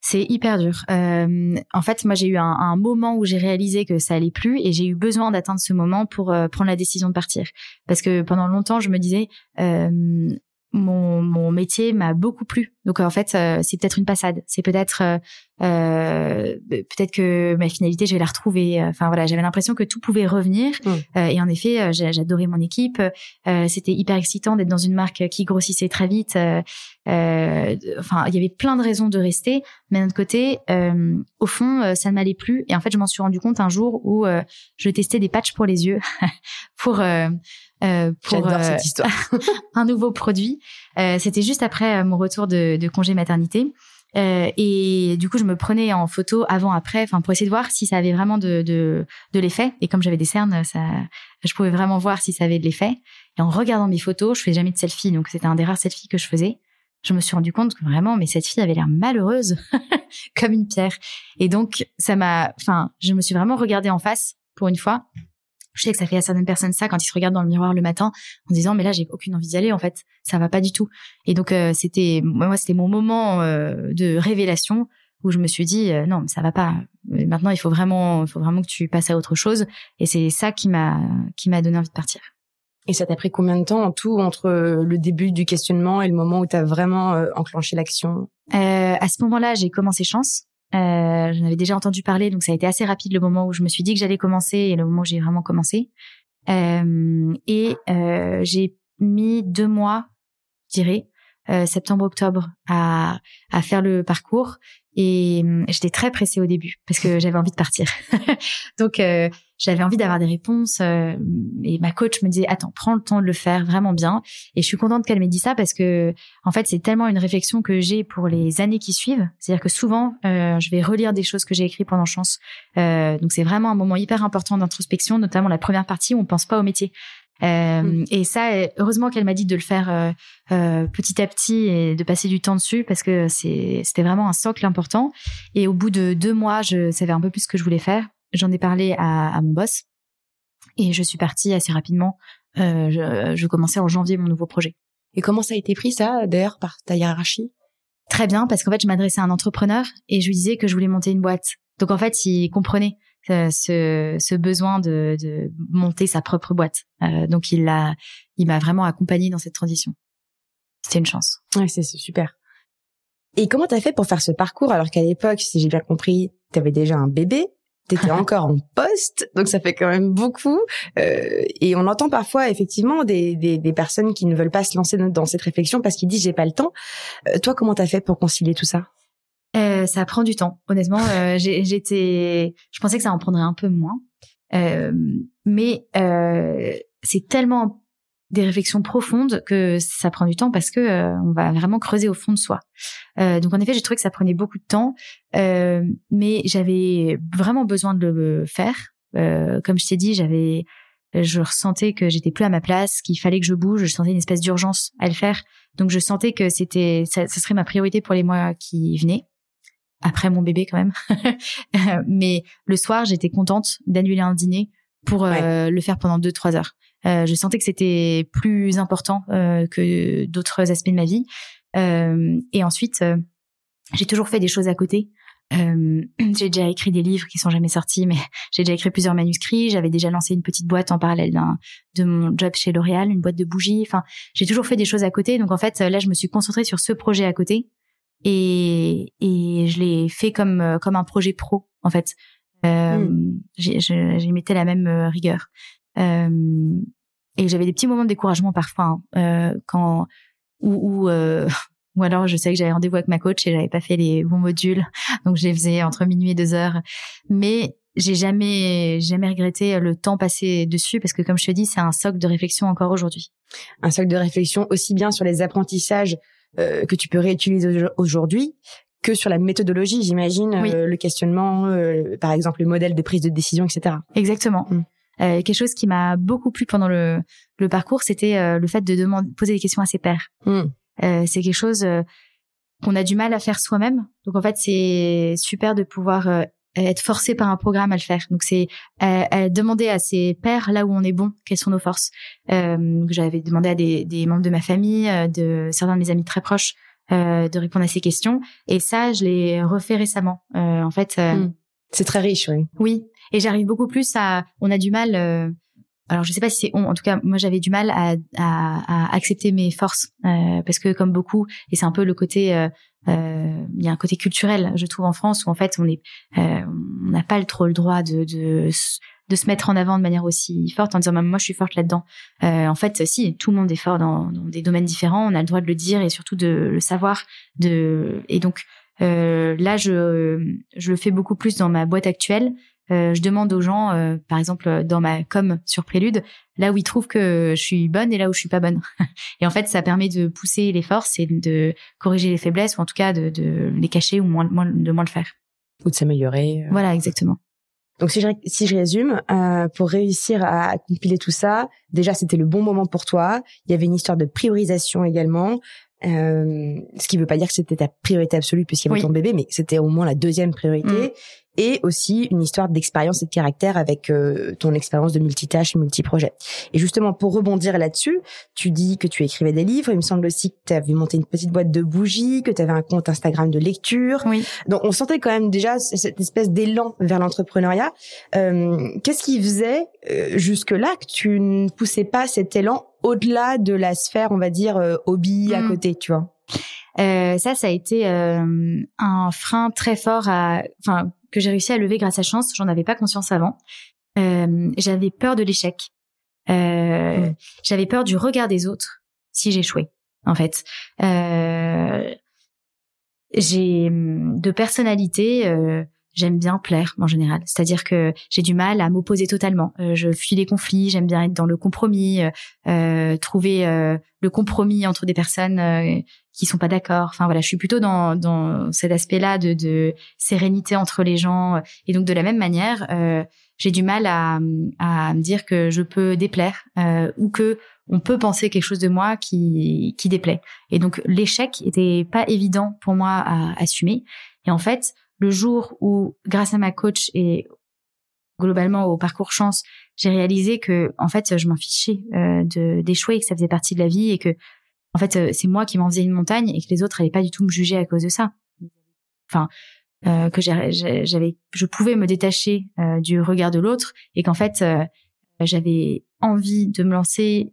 C'est hyper dur. Euh, en fait, moi, j'ai eu un, moment où j'ai réalisé que ça allait plus et j'ai eu besoin d'atteindre ce moment pour euh, prendre la décision de partir. Parce que pendant longtemps, je me disais, euh, mon, mon métier m'a beaucoup plu. Donc en fait, euh, c'est peut-être une passade. C'est peut-être euh, euh peut-être que ma finalité, je vais la retrouver. Enfin voilà, j'avais l'impression que tout pouvait revenir. Mm. et en effet, j'adorais mon équipe. C'était hyper excitant d'être dans une marque qui grossissait très vite. enfin, il y avait plein de raisons de rester. Mais d'un autre côté, au fond, ça ne m'allait plus. Et en fait, je m'en suis rendu compte un jour où je testais des patchs pour les yeux pour euh, pour euh, cette histoire. un nouveau produit. Euh, C'était juste après euh, mon retour de, de congé maternité. Euh, et du coup, je me prenais en photo avant, après, enfin pour essayer de voir si ça avait vraiment de, de, de l'effet. Et comme j'avais des cernes, ça, je pouvais vraiment voir si ça avait de l'effet. Et en regardant mes photos, je fais jamais de selfie, donc c'était un des rares selfies que je faisais. Je me suis rendu compte que vraiment, mais cette fille avait l'air malheureuse, comme une pierre. Et donc, ça m'a, enfin, je me suis vraiment regardée en face pour une fois je sais que ça fait à certaines personnes ça quand ils se regardent dans le miroir le matin en disant mais là j'ai aucune envie d'y aller en fait. Ça va pas du tout. Et donc euh, c'était moi c'était mon moment euh, de révélation où je me suis dit euh, non ça va pas. Maintenant il faut vraiment il faut vraiment que tu passes à autre chose. Et c'est ça qui m'a qui m'a donné envie de partir. Et ça t'a pris combien de temps en tout entre le début du questionnement et le moment où tu as vraiment enclenché l'action? À ce moment-là, j'ai commencé Chance, euh, J'en avais déjà entendu parler, donc ça a été assez rapide le moment où je me suis dit que j'allais commencer et le moment où j'ai vraiment commencé. Euh, et euh, j'ai mis deux mois, je dirais, euh, septembre-octobre, à, à faire le parcours. Et hum, j'étais très pressée au début parce que j'avais envie de partir. Donc euh, j'avais envie d'avoir des réponses euh, et ma coach me disait attends prends le temps de le faire vraiment bien et je suis contente qu'elle m'ait dit ça parce que en fait c'est tellement une réflexion que j'ai pour les années qui suivent c'est-à-dire que souvent euh, je vais relire des choses que j'ai écrites pendant chance donc c'est vraiment un moment hyper important d'introspection notamment la première partie où on pense pas au métier euh, mm. Et ça, heureusement qu'elle m'a dit de le faire euh, euh, petit à petit et de passer du temps dessus parce que c'était vraiment un socle important. Et au bout de deux mois, je savais un peu plus ce que je voulais faire. J'en ai parlé à, à, mon boss et je suis partie assez rapidement. Euh, je, je commençais en janvier mon nouveau projet. Et comment ça a été pris ça d'ailleurs par ta hiérarchie? Très bien parce qu'en fait je m'adressais à un entrepreneur et je lui disais que je voulais monter une boîte. Donc en fait il comprenait euh, ce, ce, besoin de, de, monter sa propre boîte. Euh, donc il l'a, il m'a vraiment accompagné dans cette transition. C'était une chance. Ouais, c'est super. Et comment t'as fait pour faire ce parcours alors qu'à l'époque, si j'ai bien compris, t'avais déjà un bébé, t'étais encore en poste, donc ça fait quand même beaucoup. Euh, et on entend parfois effectivement des, des, des, personnes qui ne veulent pas se lancer dans cette réflexion parce qu'ils disent j'ai pas le temps. Euh, toi, comment t'as fait pour concilier tout ça? Euh, ça prend du temps. Honnêtement, euh, j'étais, je pensais que ça en prendrait un peu moins, euh, mais euh, c'est tellement des réflexions profondes que ça prend du temps parce que euh, on va vraiment creuser au fond de soi. donc en effet, j'ai trouvé que ça prenait beaucoup de temps, mais j'avais vraiment besoin de le faire. comme je t'ai dit, j'avais je ressentais que j'étais plus à ma place, qu'il fallait que je bouge, je sentais une espèce d'urgence à le faire. Donc je sentais que c'était ça, ça, serait ma priorité pour les mois qui venaient après mon bébé quand même. Mais le soir, j'étais contente d'annuler un dîner pour euh, le faire pendant deux trois heures. Euh, je sentais que c'était plus important euh, que d'autres aspects de ma vie. et ensuite, j'ai toujours fait des choses à côté. j'ai déjà écrit des livres qui sont jamais sortis, mais j'ai déjà écrit plusieurs manuscrits. J'avais déjà lancé une petite boîte en parallèle de mon job chez L'Oréal, une boîte de bougies. Enfin, j'ai toujours fait des choses à côté. Donc en fait, là, je me suis concentrée sur ce projet à côté et, et je l'ai fait comme euh, comme un projet pro en fait. Euh, mm. J'y mettais la même euh, rigueur. Et j'avais des petits moments de découragement parfois hein, euh, quand ou ou, euh, ou alors je sais que j'avais rendez-vous avec ma coach et j'avais pas fait les bons modules, donc je les faisais entre minuit et deux heures. Mais j'ai jamais jamais regretté le temps passé dessus parce que comme je te dis, c'est un socle de réflexion encore aujourd'hui. Un socle de réflexion aussi bien sur les apprentissages euh, que tu peux réutiliser aujourd'hui que sur la méthodologie, j'imagine, euh, le questionnement, euh, par exemple le modèle de prise de décision, etc. Exactement. Mm. quelque chose qui m'a beaucoup plu pendant le, le parcours, c'était le fait de demander, poser des questions à ses pairs. Mm. c'est quelque chose qu'on a du mal à faire soi-même. Donc en fait, c'est super de pouvoir être forcé par un programme à le faire. Donc c'est euh, demander à ses pairs là où on est bon, quelles sont nos forces. Euh, J'avais demandé à des, des, membres de ma famille, euh, de certains de mes amis très proches, euh, de répondre à ces questions. Et ça, je l'ai refait récemment. Euh, en fait, hmm. c'est très riche, oui. Oui, et j'arrive beaucoup plus à. On a du mal alors je sais pas si c'est on, en tout cas moi j'avais du mal à, à, à accepter mes forces euh, parce que comme beaucoup et c'est un peu le côté euh, euh, il y a un côté culturel je trouve en France où en fait on est euh, on n'a pas trop le droit de, de de se mettre en avant de manière aussi forte en disant moi je suis forte là-dedans. Euh, en fait, si tout le monde est fort dans, dans, des domaines différents, on a le droit de le dire et surtout de le savoir. De et donc euh, là, je je le fais beaucoup plus dans ma boîte actuelle euh, je demande aux gens, euh, par exemple dans ma com sur Prélude, là où ils trouvent que je suis bonne et là où je suis pas bonne. et en fait, ça permet de pousser les forces et de corriger les faiblesses ou en tout cas de, de les cacher ou moins, de moins le faire. Ou de s'améliorer. Euh. Voilà, exactement. Donc si je, si je résume, euh, pour réussir à compiler tout ça, déjà c'était le bon moment pour toi. Il y avait une histoire de priorisation également. Euh, ce qui veut pas dire que c'était ta priorité absolue puisqu'il y avait ton bébé, mais c'était au moins la deuxième priorité. Mm et aussi une histoire d'expérience et de caractère avec euh, ton expérience de multitâche et multiprojet. Et justement, pour rebondir là-dessus, tu dis que tu écrivais des livres. Il me semble aussi que tu avais monté une petite boîte de bougies, que tu avais un compte Instagram de lecture. Oui. Donc, on sentait quand même déjà cette espèce d'élan vers l'entrepreneuriat. Euh, Qu'est-ce qui faisait euh, jusque-là que tu ne poussais pas cet élan au-delà de la sphère, on va dire, euh, hobby à mm. côté, tu vois euh, ça, ça a été un frein très fort à, enfin, que j'ai réussi à lever grâce à chance. J'en avais pas conscience avant. Euh, j'avais peur de l'échec. Euh, mm. J'avais peur du regard des autres si j'échouais. En fait, euh, j'ai mm, de personnalité. Euh, j'aime bien plaire en général. C'est-à-dire que j'ai du mal à m'opposer totalement. Euh, je fuis les conflits, j'aime bien être dans le compromis, euh, euh trouver euh, le compromis entre des personnes euh, qui sont pas d'accord. Enfin voilà, je suis plutôt dans, dans cet aspect-là de, de sérénité entre les gens. Et donc de la même manière, j'ai du mal à, à me dire que je peux déplaire ou que on peut penser quelque chose de moi qui, qui déplaît. Et donc l'échec était pas évident pour moi à assumer. Et en fait, le jour où, grâce à ma coach et globalement au parcours chance, j'ai réalisé que en fait je m'en fichais euh, de d'échouer, que ça faisait partie de la vie et que en fait euh, c'est moi qui m'en faisais une montagne et que les autres n'allaient pas du tout me juger à cause de ça. Enfin euh, que j'avais, je pouvais me détacher euh, du regard de l'autre et qu'en fait j'avais envie de me lancer.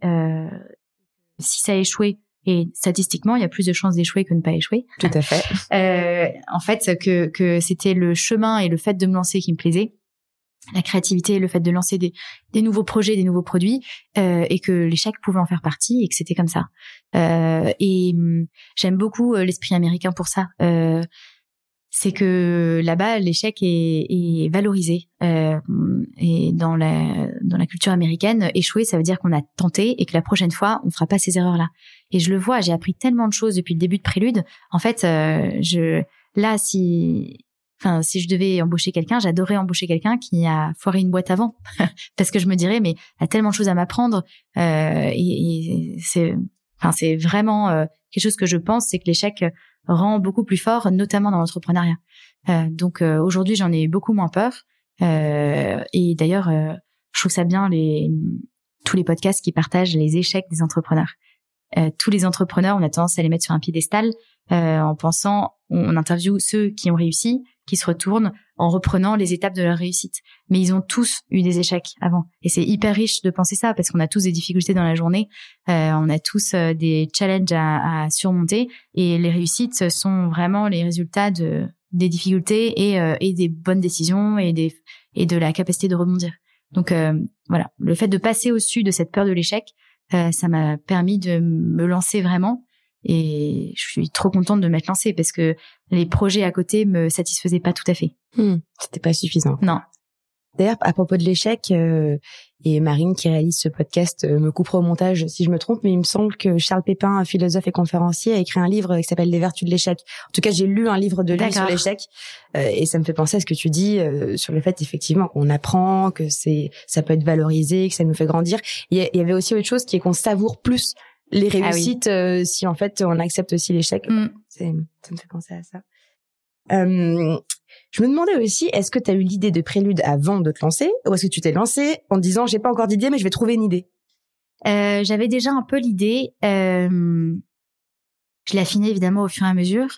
si ça échouait, et statistiquement, il y a plus de chances d'échouer que de ne pas échouer. Tout à fait. euh, en fait, que, que c'était le chemin et le fait de me lancer qui me plaisait la créativité, le fait de lancer des, des nouveaux projets, des nouveaux produits, euh, et que l'échec pouvait en faire partie, et que c'était comme ça. Euh, et hum, j'aime beaucoup l'esprit américain pour ça. C'est que là-bas l'échec est, est valorisé et dans la dans la culture américaine échouer ça veut dire qu'on a tenté et que la prochaine fois on fera pas ces erreurs là et je le vois j'ai appris tellement de choses depuis le début de Prélude en fait euh, je là si enfin si je devais embaucher quelqu'un j'adorerais embaucher quelqu'un qui a foiré une boîte avant parce que je me dirais mais il a tellement de choses à m'apprendre euh, et, c'est enfin c'est vraiment euh, quelque chose que je pense c'est que l'échec rend beaucoup plus fort, notamment dans l'entrepreneuriat. Euh, donc euh, aujourd'hui, j'en ai beaucoup moins peur. Euh, et d'ailleurs, je trouve ça bien les tous les podcasts qui partagent les échecs des entrepreneurs. Euh, tous les entrepreneurs, on a tendance à les mettre sur un piédestal en pensant, on, interviewe ceux qui ont réussi, qui se retournent en reprenant les étapes de leur réussite. Mais ils ont tous eu des échecs avant. Et c'est hyper riche de penser ça parce qu'on a tous des difficultés dans la journée, euh, on a tous euh, des challenges à, à, surmonter et les réussites sont vraiment les résultats de des difficultés et, euh, et des bonnes décisions et des et de la capacité de rebondir. Donc euh, voilà, le fait de passer au-dessus de cette peur de l'échec, euh, ça m'a permis de me lancer vraiment et je suis trop contente de m'être lancée parce que les projets à côté me satisfaisaient pas tout à fait. Hmm, C'était pas suffisant. Non. D'ailleurs, à propos de l'échec, euh, et Marine qui réalise ce podcast euh, me coupera au montage si je me trompe, mais il me semble que Charles Pépin, philosophe et conférencier, a écrit un livre qui s'appelle Les vertus de l'échec. En tout cas, j'ai lu un livre de lui sur l'échec, euh, et ça me fait penser à ce que tu dis sur le fait effectivement qu'on apprend, que c'est ça peut être valorisé, que ça nous fait grandir. Il y, avait aussi autre chose qui est qu'on savoure plus les ah réussites euh, si en fait on accepte aussi l'échec. Mm. Ça me fait penser à ça. Euh, je me demandais aussi, est-ce que tu as eu l'idée de prélude avant de te lancer ou est-ce que tu t'es lancé en disant j'ai pas encore d'idée mais je vais trouver une idée? Euh, J'avais déjà un peu l'idée. Euh, je l'ai affinée évidemment au fur et à mesure.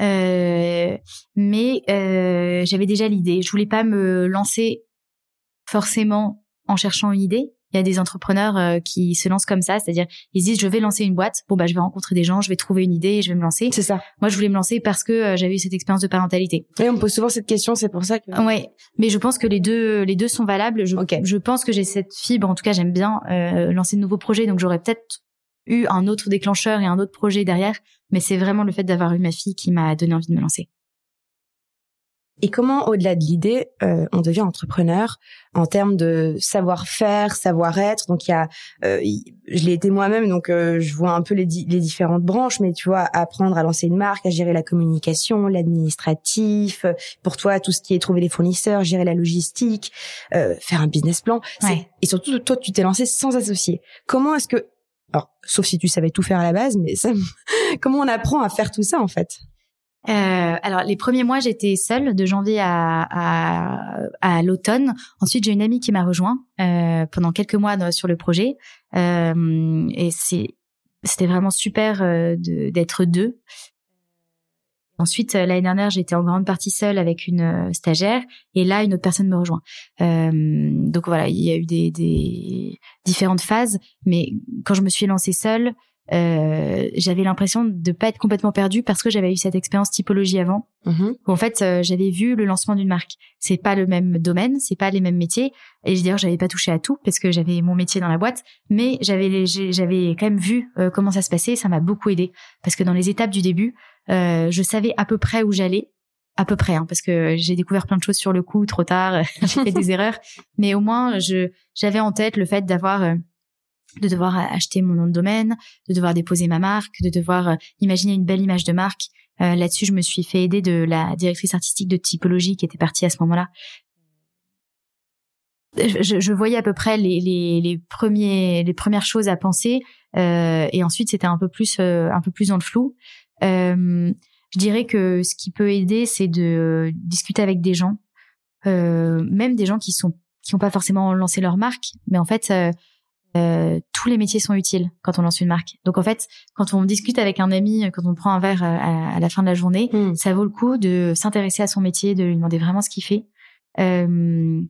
Euh, mais j'avais déjà l'idée. Je voulais pas me lancer forcément en cherchant une idée il y a des entrepreneurs euh, qui se lancent comme ça, c'est-à-dire ils se disent je vais lancer une boîte, bon bah je vais rencontrer des gens, je vais trouver une idée et je vais me lancer. C'est ça. Moi je voulais me lancer parce que euh, j'avais eu cette expérience de parentalité. Oui, on me pose souvent cette question, c'est pour ça que. Ouais, mais je pense que les deux les deux sont valables. Je, je pense que j'ai cette fibre, en tout cas j'aime bien euh, lancer de nouveaux projets, donc j'aurais peut-être eu un autre déclencheur et un autre projet derrière, mais c'est vraiment le fait d'avoir eu ma fille qui m'a donné envie de me lancer. Et comment, au-delà de l'idée, euh, on devient entrepreneur en termes de savoir-faire, savoir-être? Donc il y a, euh, je l'ai été moi-même, donc euh, je vois un peu les, les, différentes branches, mais tu vois, apprendre à lancer une marque, à gérer la communication, l'administratif. Pour toi, tout ce qui est trouver les fournisseurs, gérer la logistique, faire un business plan. Et surtout, toi, tu t'es lancé sans associé. Comment est-ce que, alors, sauf si tu savais tout faire à la base, mais ça, comment on apprend à faire tout ça en fait? Euh, alors les premiers mois j'étais seule de janvier à, à, à l'automne. Ensuite j'ai une amie qui m'a rejoint euh, pendant quelques mois sur le projet euh, et c'est c'était vraiment super euh, d'être deux. Ensuite l'année dernière j'étais en grande partie seule avec une euh, stagiaire et là une autre personne me rejoint. Euh, donc voilà il y a eu des, des différentes phases, mais quand je me suis lancée seule euh, j'avais l'impression de pas être complètement perdue parce que j'avais eu cette expérience typologie avant. Mm-hmm. en fait, euh, j'avais vu le lancement d'une marque. C'est pas le même domaine, c'est pas les mêmes métiers. Et d'ailleurs, j'avais pas touché à tout parce que j'avais mon métier dans la boîte, mais j'avais j'avais quand même vu euh, comment ça se passait. Ça m'a beaucoup aidé parce que dans les étapes du début, je savais à peu près où j'allais. À peu près, hein, parce que j'ai découvert plein de choses sur le coup trop tard, j'ai fait des erreurs, mais au moins je j'avais en tête le fait d'avoir de devoir acheter mon nom de domaine, de devoir déposer ma marque, de devoir euh, imaginer une belle image de marque. Euh, là-dessus, je me suis fait aider de la directrice artistique de typologie qui était partie à ce moment-là. Je, je, voyais à peu près les, les, les, premiers, les premières choses à penser, euh, et ensuite c'était un peu plus, euh, un peu plus dans le flou. Euh, je dirais que ce qui peut aider, c'est de discuter avec des gens, même des gens qui sont qui n'ont pas forcément lancé leur marque, mais en fait euh, tous les métiers sont utiles quand on lance une marque. Donc en fait, quand on discute avec un ami, quand on prend un verre euh, à, la fin de la journée, hmm. ça vaut le coup de s'intéresser à son métier, de lui demander vraiment ce qu'il fait. Euh,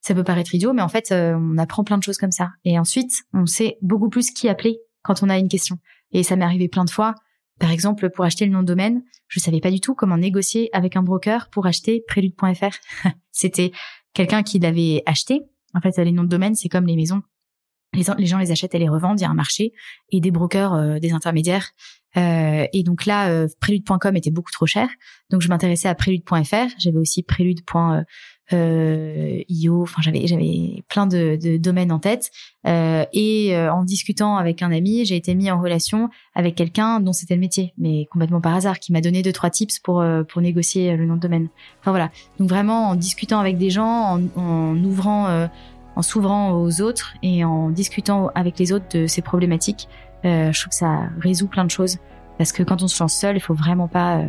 ça peut paraître idiot, mais en fait, euh, on apprend plein de choses comme ça. Et ensuite, on sait beaucoup plus qui appeler quand on a une question. Et ça m'est arrivé plein de fois. Par exemple, pour acheter le nom de domaine, je savais pas du tout comment négocier avec un broker pour acheter prélude.fr. C'était quelqu'un qui l'avait acheté. En fait, les noms de domaine, c'est comme les maisons les, les, gens les achètent et les revendent, il y a un marché et des brokers, euh, des intermédiaires. Euh, et donc là, euh, prélude.com était beaucoup trop cher, donc je m'intéressais à prélude.fr. J'avais aussi prélude.io. Enfin, j'avais j'avais plein de, de, domaines en tête. et en discutant avec un ami, j'ai été mis en relation avec quelqu'un dont c'était le métier, mais complètement par hasard, qui m'a donné deux trois tips pour pour négocier le nom de domaine. Enfin voilà. Donc vraiment en discutant avec des gens, en, en ouvrant en s'ouvrant aux autres et en discutant avec les autres de ces problématiques, euh, je trouve que ça résout plein de choses. Parce que quand on se lance seul, il faut vraiment pas euh,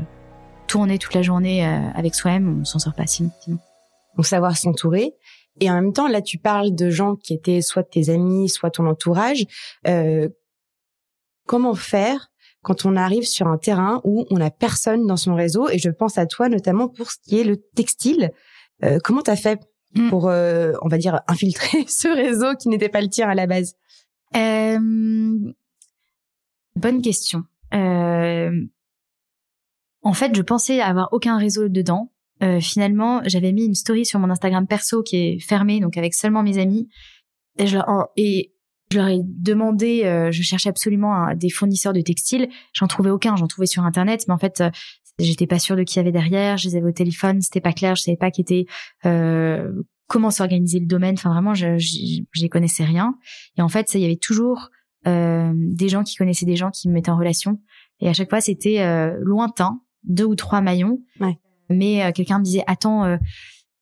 tourner toute la journée euh, avec soi-même, on s'en sort pas sinon. Donc savoir s'entourer. Et en même temps, là, tu parles de gens qui étaient soit tes amis, soit ton entourage. comment faire quand on arrive sur un terrain où on n'a personne dans son réseau? Et je pense à toi notamment pour ce qui est le textile. comment t'as fait Mm. pour, euh, on va dire, infiltrer ce réseau qui n'était pas le tien à la base euh, Bonne question. Euh, en fait, je pensais avoir aucun réseau dedans. Euh, finalement, j'avais mis une story sur mon Instagram perso qui est fermée, donc avec seulement mes amis. Et je, et je leur ai demandé, euh, je cherchais absolument des fournisseurs de textiles. J'en trouvais aucun, j'en trouvais sur internet, mais en fait, J'étais pas sûre de qui y avait derrière, je les avais au téléphone, c'était pas clair, je savais pas qui était euh, comment s'organiser le domaine. Enfin vraiment, je j'y connaissais rien. Et en fait, il y avait toujours euh, des gens qui connaissaient des gens qui me mettaient en relation. Et à chaque fois, c'était euh, lointain, deux ou trois maillons. Ouais. Mais euh, quelqu'un me disait attends.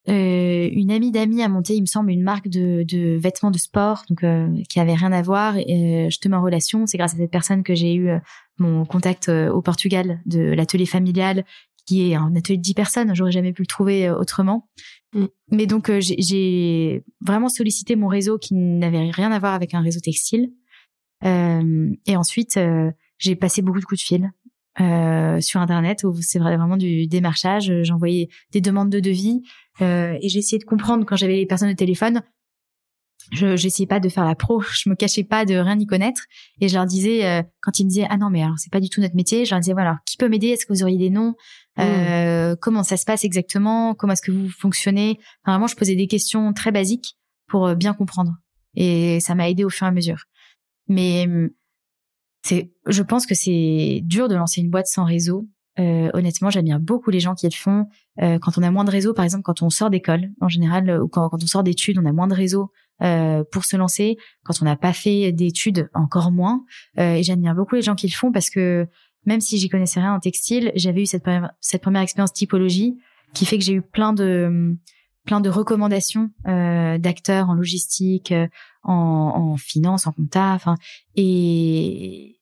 Euh, euh, une amie d'amis a monté, il me semble, une marque de, de vêtements de sport, donc qui avait rien à voir. Et, je te mets en relation. C'est grâce à cette personne que j'ai eu mon contact euh, au Portugal de l'atelier familial, qui est un atelier de 10 personnes. J'aurais jamais pu le trouver euh, autrement. Mm. Mais donc, euh, j'ai vraiment sollicité mon réseau qui n'avait rien à voir avec un réseau textile. et ensuite, j'ai passé beaucoup de coups de fil sur Internet où c'est vraiment du démarchage. J'envoyais des demandes de devis et j'ai essayé de comprendre quand j'avais les personnes au téléphone je j'essayais pas de faire la pro, je me cachais pas de rien y connaître et je leur disais euh, quand ils me disaient ah non mais alors c'est pas du tout notre métier, je leur disais voilà qui peut m'aider, est-ce que vous auriez des noms, mmh. euh, comment ça se passe exactement, comment est-ce que vous fonctionnez, enfin, vraiment je posais des questions très basiques pour euh, bien comprendre et ça m'a aidé au fur et à mesure. Mais hum, c'est je pense que c'est dur de lancer une boîte sans réseau. Euh, honnêtement, j'admire beaucoup les gens qui le font. Euh, quand on a moins de réseau, par exemple, quand on sort d'école, en général, ou quand, on sort d'études, on a moins de réseau euh, pour se lancer. Quand on n'a pas fait d'études, encore moins. Euh, et j'admire beaucoup les gens qui le font parce que même si j'y connaissais rien en textile, j'avais eu cette, cette première expérience typologie qui fait que j'ai eu plein de plein de recommandations euh, d'acteurs en logistique, euh, en, en finance, en compta, enfin et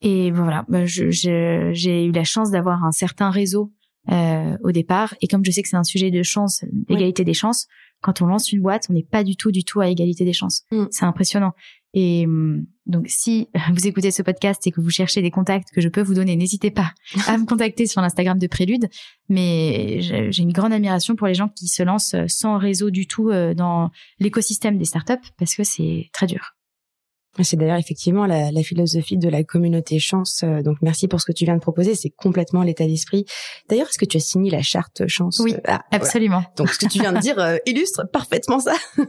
et voilà, bah, j'ai eu la chance d'avoir un certain réseau euh, au départ. Et comme je sais que c'est un sujet de chance, d'égalité des chances, quand on lance une boîte, on n'est pas du tout, du tout à égalité des chances. Mm. C'est impressionnant. Et hum, donc, si vous écoutez ce podcast et que vous cherchez des contacts que je peux vous donner, n'hésitez pas à me contacter sur l'Instagram de Prélude. Mais j'ai une grande admiration pour les gens qui se lancent sans réseau du tout euh, dans l'écosystème des startups parce que c'est très dur. C'est d'ailleurs effectivement la, la, philosophie de la communauté chance. Euh, donc merci pour ce que tu viens de proposer. C'est complètement l'état d'esprit. D'ailleurs, est-ce que tu as signé la charte chance Oui, ah, absolument. Donc ce que tu viens de dire euh, illustre parfaitement ça.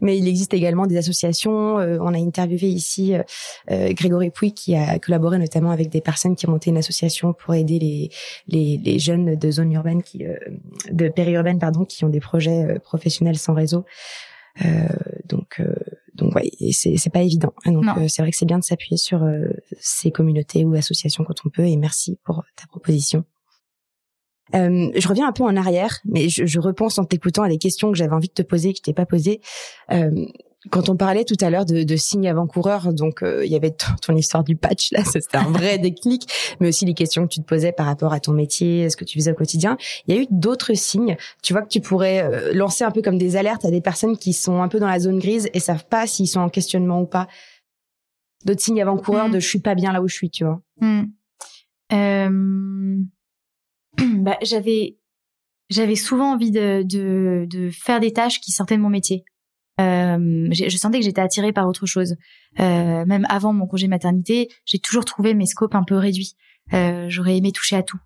Mais il existe également des associations. Euh, on a interviewé ici Grégory Pouy qui a collaboré notamment avec des personnes qui ont monté une association pour aider les les, les jeunes de zones urbaines qui de périurbaines pardon qui ont des projets professionnels sans réseau. donc donc ouais, c'est c'est pas évident. Donc euh, c'est vrai que c'est bien de s'appuyer sur euh, ces communautés ou associations quand on peut. Et merci pour ta proposition. Euh, je reviens un peu en arrière, mais je, je repense en t'écoutant à des questions que j'avais envie de te poser que je t'ai pas posées. Quand on parlait tout à l'heure de, de signes avant-coureurs, donc euh, il y avait ton histoire du patch là, c'était un vrai déclic, mais aussi les questions que tu te posais par rapport à ton métier, ce que tu faisais au quotidien. Il y a eu d'autres signes. Tu vois que tu pourrais euh, lancer un peu comme des alertes à des personnes qui sont un peu dans la zone grise et savent pas s'ils sont en questionnement ou pas. D'autres signes avant-coureurs mm. de je suis pas bien là où je suis, tu vois. Mm. Euh... Bah, j'avais j'avais souvent envie de, de, de faire des tâches qui sortaient de mon métier. Euh, je sentais que j'étais attirée par autre chose. Euh, même avant mon congé maternité, j'ai toujours trouvé mes scopes un peu réduits. Euh, J'aurais aimé toucher à tout.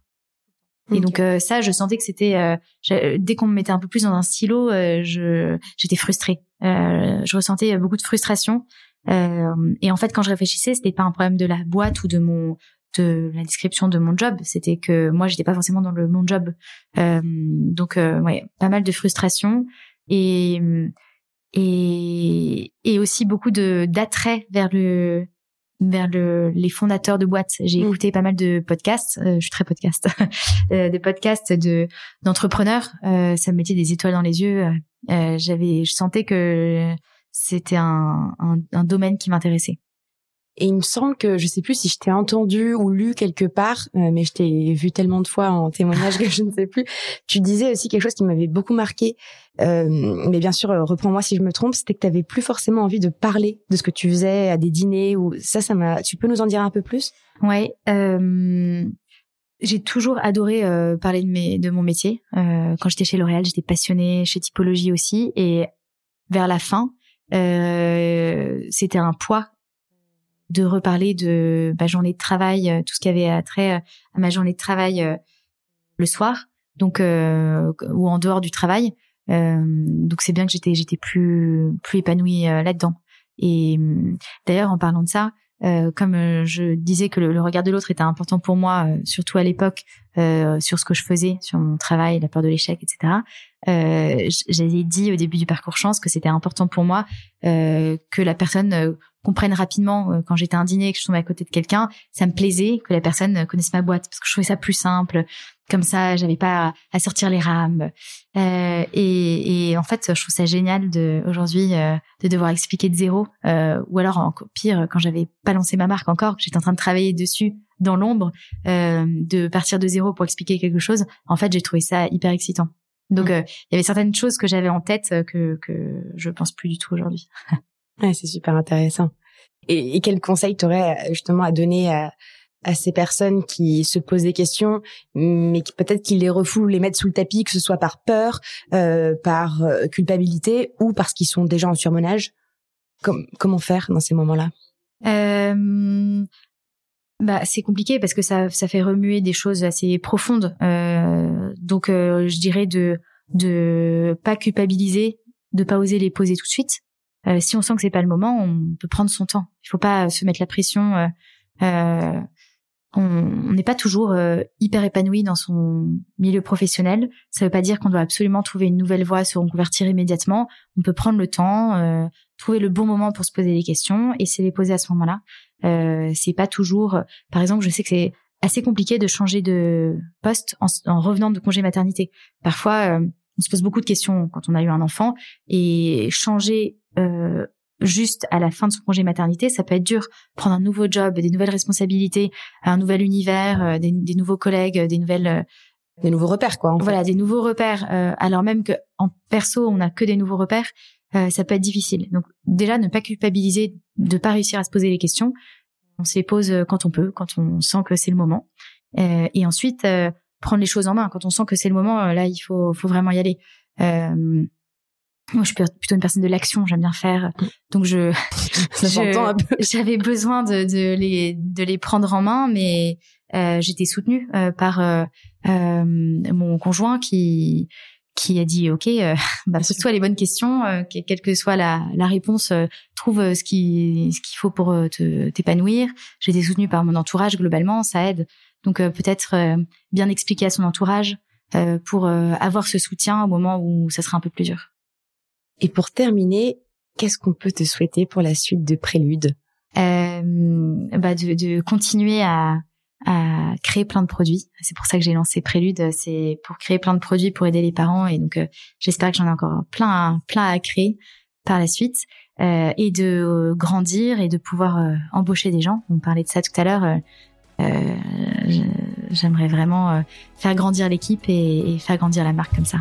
Et donc euh, ça, je sentais que c'était euh, dès qu'on me mettait un peu plus dans un stylo, euh, je j'étais frustrée. je ressentais beaucoup de frustration. et en fait, quand je réfléchissais, c'était pas un problème de la boîte ou de mon de la description de mon job, c'était que moi j'étais pas forcément dans le mon job. donc ouais, pas mal de frustration et et, et aussi beaucoup de d'attrait vers le vers le, les fondateurs de boîtes. J'ai mm. écouté pas mal de podcasts, euh, je suis très podcast, euh, des podcasts de d'entrepreneurs. Euh, ça me mettait des étoiles dans les yeux. Euh, j'avais, je sentais que c'était un, un, un domaine qui m'intéressait. Et il me semble que je sais plus si je t'ai entendu ou lu quelque part, euh, mais je t'ai vu tellement de fois en témoignage que je ne sais plus. Tu disais aussi quelque chose qui m'avait beaucoup marqué. Euh, mais bien sûr, euh, reprends-moi si je me trompe. C'était que tu avais plus forcément envie de parler de ce que tu faisais à des dîners ou ça, ça m'a. Tu peux nous en dire un peu plus? Ouais. Euh, j'ai toujours adoré parler de, mes, de mon métier. quand j'étais chez L'Oréal, j'étais passionnée chez Typologie aussi, et vers la fin, c'était un poids de reparler de ma journée de travail, euh, tout ce qui avait trait euh, à ma journée de travail euh, le soir, donc ou en dehors du travail. donc c'est bien que j'étais j'étais plus plus épanouie là-dedans. Et d'ailleurs en parlant de ça, comme je disais que le, regard de l'autre était important pour moi, surtout à l'époque, sur ce que je faisais, sur mon travail, la peur de l'échec, etc. Euh, J'avais dit au début du parcours chance que c'était important pour moi que la personne comprennent rapidement euh, quand j'étais à un dîner et que je tombais à côté de quelqu'un, ça me plaisait que la personne euh, connaisse ma boîte parce que je trouvais ça plus simple. Comme ça, j'avais pas à, sortir les rames. Euh, et, et, en fait, je trouve ça génial de aujourd'hui euh, de devoir expliquer de zéro, ou alors encore pire quand j'avais pas lancé ma marque encore, que j'étais en train de travailler dessus dans l'ombre, de partir de zéro pour expliquer quelque chose. En fait, j'ai trouvé ça hyper excitant. Donc, mmh. il y avait certaines choses que j'avais en tête que que je pense plus du tout aujourd'hui. Ouais, c'est super intéressant. Et, et quel conseil t'aurais justement à donner à, à ces personnes qui se posent des questions, mais qui peut-être qu'ils les refoulent, les mettent sous le tapis, que ce soit par peur, euh, par euh, culpabilité ou parce qu'ils sont déjà en surmenage? Comment faire dans ces moments-là? Euh, bah, c'est compliqué parce que ça, ça fait remuer des choses assez profondes. Euh, donc, euh, je dirais de de pas culpabiliser, de pas oser les poser tout de suite. Euh, si on sent que c'est pas le moment, on peut prendre son temps. Il faut pas se mettre la pression. Euh, euh, on n'est pas toujours euh, hyper épanoui dans son milieu professionnel. Ça veut pas dire qu'on doit absolument trouver une nouvelle voie, se reconvertir immédiatement. On peut prendre le temps, euh, trouver le bon moment pour se poser des questions et se les poser à ce moment-là. Euh, c'est pas toujours. Par exemple, je sais que c'est assez compliqué de changer de poste en, en revenant de congé maternité. Parfois, euh, on se pose beaucoup de questions quand on a eu un enfant et changer euh, juste à la fin de son congé maternité, ça peut être dur. Prendre un nouveau job, des nouvelles responsabilités, un nouvel univers, euh, des, des nouveaux collègues, des nouvelles euh, des nouveaux repères quoi. voilà, des nouveaux repères. Euh, alors même que en perso, on n'a que des nouveaux repères, ça peut être difficile. Donc déjà, ne pas culpabiliser de pas réussir à se poser les questions. On se les pose quand on peut, quand on sent que c'est le moment. et ensuite, prendre les choses en main. Quand on sent que c'est le moment, là, il faut, faut vraiment y aller. Euh, moi, je suis plutôt une personne de l'action, j'aime bien faire. Donc je, j'avais besoin de, de, les de les prendre en main, mais euh, j'étais soutenue euh, par euh, euh, mon conjoint qui qui a dit ok, euh, bah, pose-toi les bonnes questions, euh, quelle que soit la, la réponse, trouve ce qui ce qu'il faut pour te t'épanouir. J'étais soutenue par mon entourage globalement, ça aide. Donc peut-être bien expliquer à son entourage pour avoir ce soutien au moment où ça sera un peu plus dur. Et pour terminer, qu'est-ce qu'on peut te souhaiter pour la suite de Prélude? Euh, bah de, de, continuer à, à créer plein de produits. C'est pour ça que j'ai lancé Prélude. C'est pour créer plein de produits pour aider les parents. Et donc, euh, j'espère que j'en ai encore plein, plein à créer par la suite. Euh, et de grandir et de pouvoir euh, embaucher des gens. On parlait de ça tout à l'heure. Euh, j'aimerais vraiment faire grandir l'équipe et faire grandir la marque comme ça.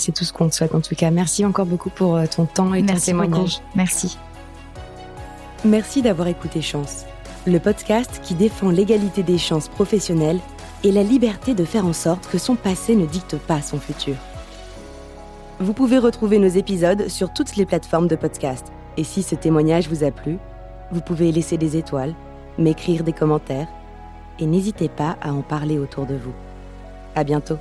C'est tout ce qu'on te souhaite en tout cas. Merci encore beaucoup pour euh, ton temps et ton témoignage. Merci. Merci d'avoir écouté Chance, le podcast qui défend l'égalité des chances professionnelles et la liberté de faire en sorte que son passé ne dicte pas son futur. Vous pouvez retrouver nos épisodes sur toutes les plateformes de podcast. Et si ce témoignage vous a plu, vous pouvez laisser des étoiles, m'écrire des commentaires et n'hésitez pas à en parler autour de vous. À bientôt.